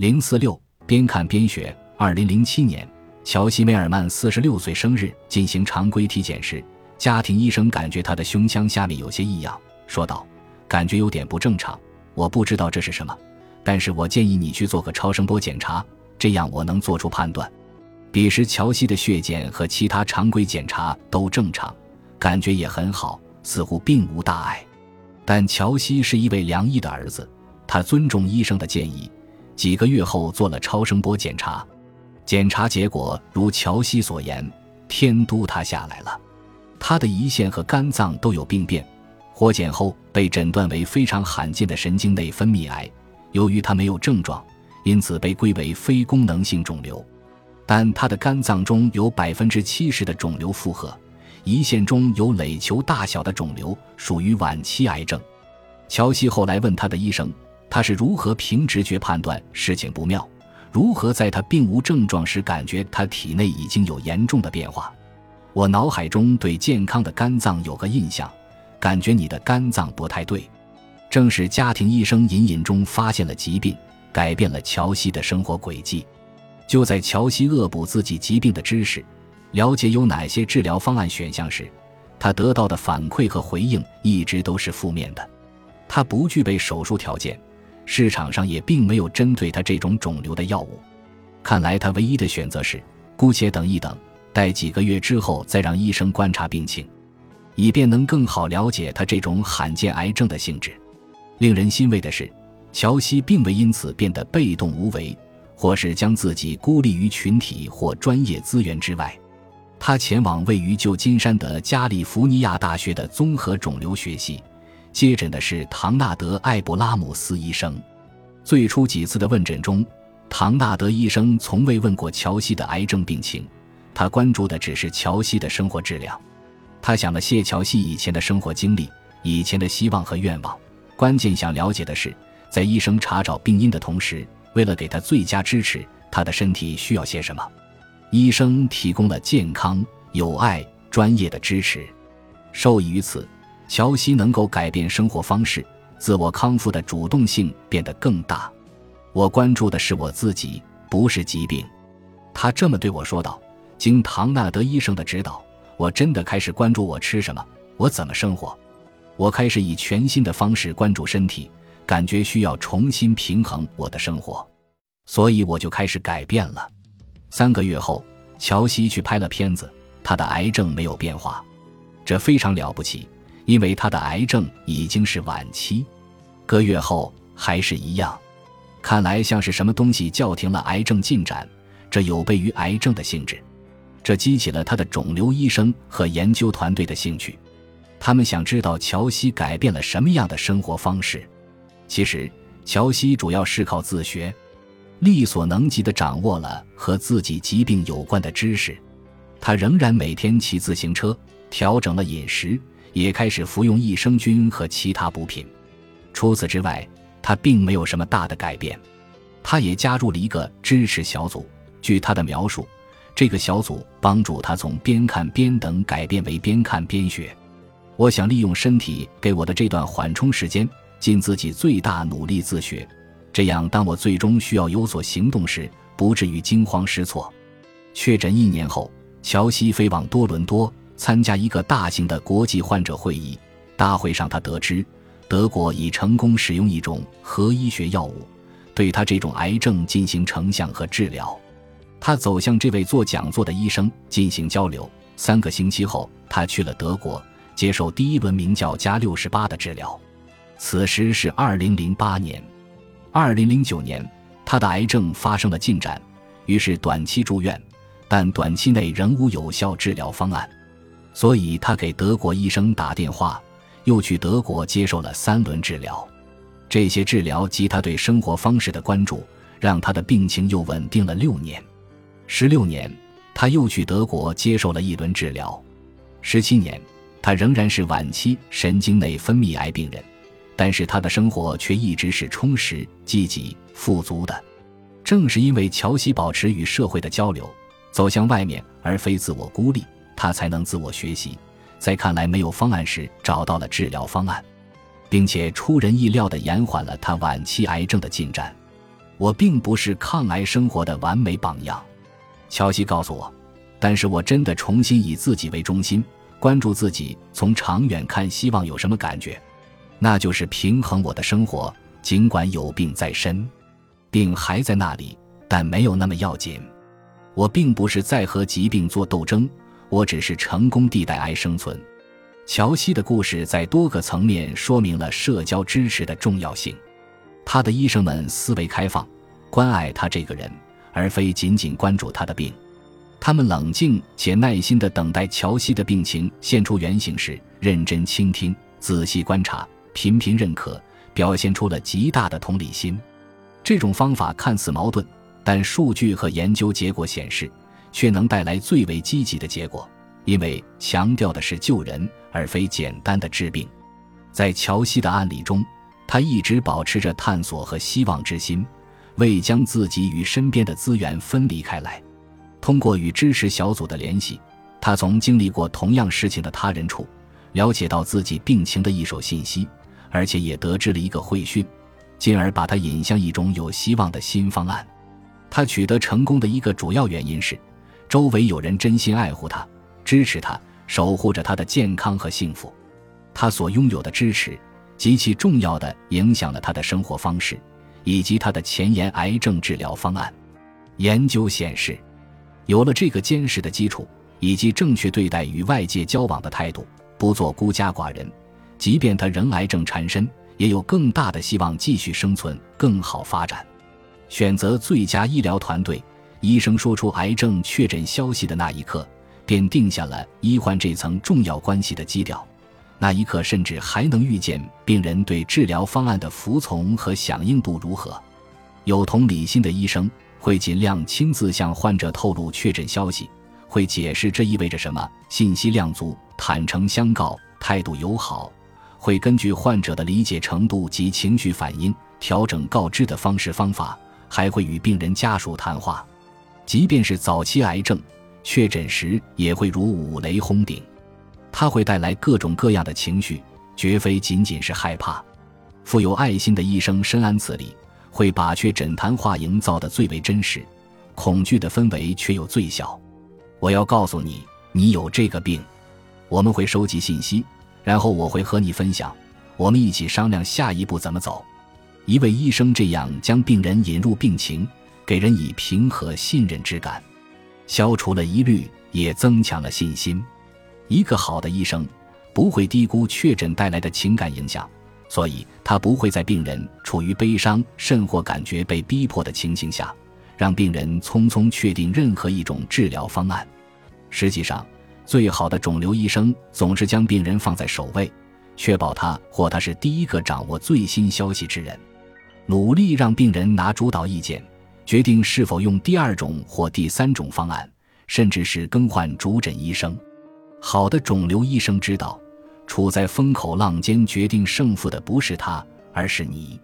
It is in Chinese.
零四六边看边学。二零零七年，乔西·梅尔曼四十六岁生日，进行常规体检时，家庭医生感觉他的胸腔下面有些异样，说道：“感觉有点不正常，我不知道这是什么，但是我建议你去做个超声波检查，这样我能做出判断。”彼时，乔西的血检和其他常规检查都正常，感觉也很好，似乎并无大碍。但乔西是一位良医的儿子，他尊重医生的建议，几个月后做了超声波检查。检查结果如乔西所言，天都塌下来了，他的胰腺和肝脏都有病变。活检后被诊断为非常罕见的神经内分泌癌。由于他没有症状，因此被归为非功能性肿瘤。但他的肝脏中有百分之七十的肿瘤负荷，胰腺中有垒球大小的肿瘤，属于晚期癌症。乔西后来问他的医生，他是如何凭直觉判断事情不妙。如何在他并无症状时感觉他体内已经有严重的变化？我脑海中对健康的肝脏有个印象，感觉你的肝脏不太对。正是家庭医生隐隐中发现了疾病，改变了乔西的生活轨迹。就在乔西恶补自己疾病的知识，了解有哪些治疗方案选项时，他得到的反馈和回应一直都是负面的。他不具备手术条件。市场上也并没有针对他这种肿瘤的药物，看来他唯一的选择是姑且等一等，待几个月之后再让医生观察病情，以便能更好了解他这种罕见癌症的性质。令人欣慰的是，乔西并未因此变得被动无为，或是将自己孤立于群体或专业资源之外。他前往位于旧金山的加利福尼亚大学的综合肿瘤学系。接诊的是唐纳德·艾布拉姆斯医生。最初几次的问诊中，唐纳德医生从未问过乔西的癌症病情，他关注的只是乔西的生活质量。他想了谢乔西以前的生活经历、以前的希望和愿望，关键想了解的是，在医生查找病因的同时，为了给他最佳支持，他的身体需要些什么。医生提供了健康、有爱、专业的支持，受益于此。乔西能够改变生活方式，自我康复的主动性变得更大。我关注的是我自己，不是疾病。他这么对我说道。经唐纳德医生的指导，我真的开始关注我吃什么，我怎么生活。我开始以全新的方式关注身体，感觉需要重新平衡我的生活，所以我就开始改变了。三个月后，乔西去拍了片子，他的癌症没有变化，这非常了不起。因为他的癌症已经是晚期，个月后还是一样，看来像是什么东西叫停了癌症进展，这有悖于癌症的性质，这激起了他的肿瘤医生和研究团队的兴趣，他们想知道乔西改变了什么样的生活方式。其实，乔西主要是靠自学，力所能及地掌握了和自己疾病有关的知识，他仍然每天骑自行车，调整了饮食。也开始服用益生菌和其他补品。除此之外，他并没有什么大的改变。他也加入了一个支持小组。据他的描述，这个小组帮助他从边看边等改变为边看边学。我想利用身体给我的这段缓冲时间，尽自己最大努力自学，这样当我最终需要有所行动时，不至于惊慌失措。确诊一年后，乔西飞往多伦多。参加一个大型的国际患者会议，大会上他得知，德国已成功使用一种核医学药物，对他这种癌症进行成像和治疗。他走向这位做讲座的医生进行交流。三个星期后，他去了德国，接受第一轮名叫加六十八的治疗。此时是二零零八年，二零零九年，他的癌症发生了进展，于是短期住院，但短期内仍无有效治疗方案。所以他给德国医生打电话，又去德国接受了三轮治疗。这些治疗及他对生活方式的关注，让他的病情又稳定了六年。十六年，他又去德国接受了一轮治疗。十七年，他仍然是晚期神经内分泌癌病人，但是他的生活却一直是充实、积极、富足的。正是因为乔西保持与社会的交流，走向外面而非自我孤立。他才能自我学习，在看来没有方案时找到了治疗方案，并且出人意料地延缓了他晚期癌症的进展。我并不是抗癌生活的完美榜样。乔西告诉我，但是我真的重新以自己为中心，关注自己从长远看希望有什么感觉，那就是平衡我的生活，尽管有病在身，病还在那里，但没有那么要紧。我并不是在和疾病做斗争，我只是成功地带癌生存。乔西的故事在多个层面说明了社交支持的重要性。他的医生们思维开放，关爱他这个人，而非仅仅关注他的病。他们冷静且耐心地等待乔西的病情现出原形时，认真倾听、仔细观察、频频认可，表现出了极大的同理心。这种方法看似矛盾。但数据和研究结果显示，却能带来最为积极的结果，因为强调的是救人，而非简单的治病。在乔西的案例中，他一直保持着探索和希望之心，未将自己与身边的资源分离开来。通过与支持小组的联系，他从经历过同样事情的他人处，了解到自己病情的一手信息，而且也得知了一个会讯，进而把他引向一种有希望的新方案。他取得成功的一个主要原因是，周围有人真心爱护他、支持他、守护着他的健康和幸福。他所拥有的支持极其重要的影响了他的生活方式，以及他的前沿癌症治疗方案。研究显示，有了这个坚实的基础，以及正确对待与外界交往的态度，不做孤家寡人，即便他仍癌症缠身，也有更大的希望继续生存、更好发展。选择最佳医疗团队，医生说出癌症确诊消息的那一刻，便定下了医患这层重要关系的基调。那一刻，甚至还能预见病人对治疗方案的服从和响应度如何。有同理心的医生会尽量亲自向患者透露确诊消息，会解释这意味着什么，信息量足，坦诚相告，态度友好，会根据患者的理解程度及情绪反应调整告知的方式方法。还会与病人家属谈话，即便是早期癌症确诊时，也会如五雷轰顶。它会带来各种各样的情绪，绝非仅仅是害怕。富有爱心的医生深谙此理，会把确诊谈话营造的最为真实，恐惧的氛围却又最小。我要告诉你，你有这个病。我们会收集信息，然后我会和你分享，我们一起商量下一步怎么走。一位医生这样将病人引入病情，给人以平和信任之感，消除了疑虑，也增强了信心。一个好的医生不会低估确诊带来的情感影响，所以他不会在病人处于悲伤甚或感觉被逼迫的情形下，让病人匆匆确定任何一种治疗方案。实际上，最好的肿瘤医生总是将病人放在首位，确保他或他是第一个掌握最新消息之人。努力让病人拿主导意见，决定是否用第二种或第三种方案，甚至是更换主诊医生。好的肿瘤医生知道，处在风口浪尖决定胜负的不是他，而是你。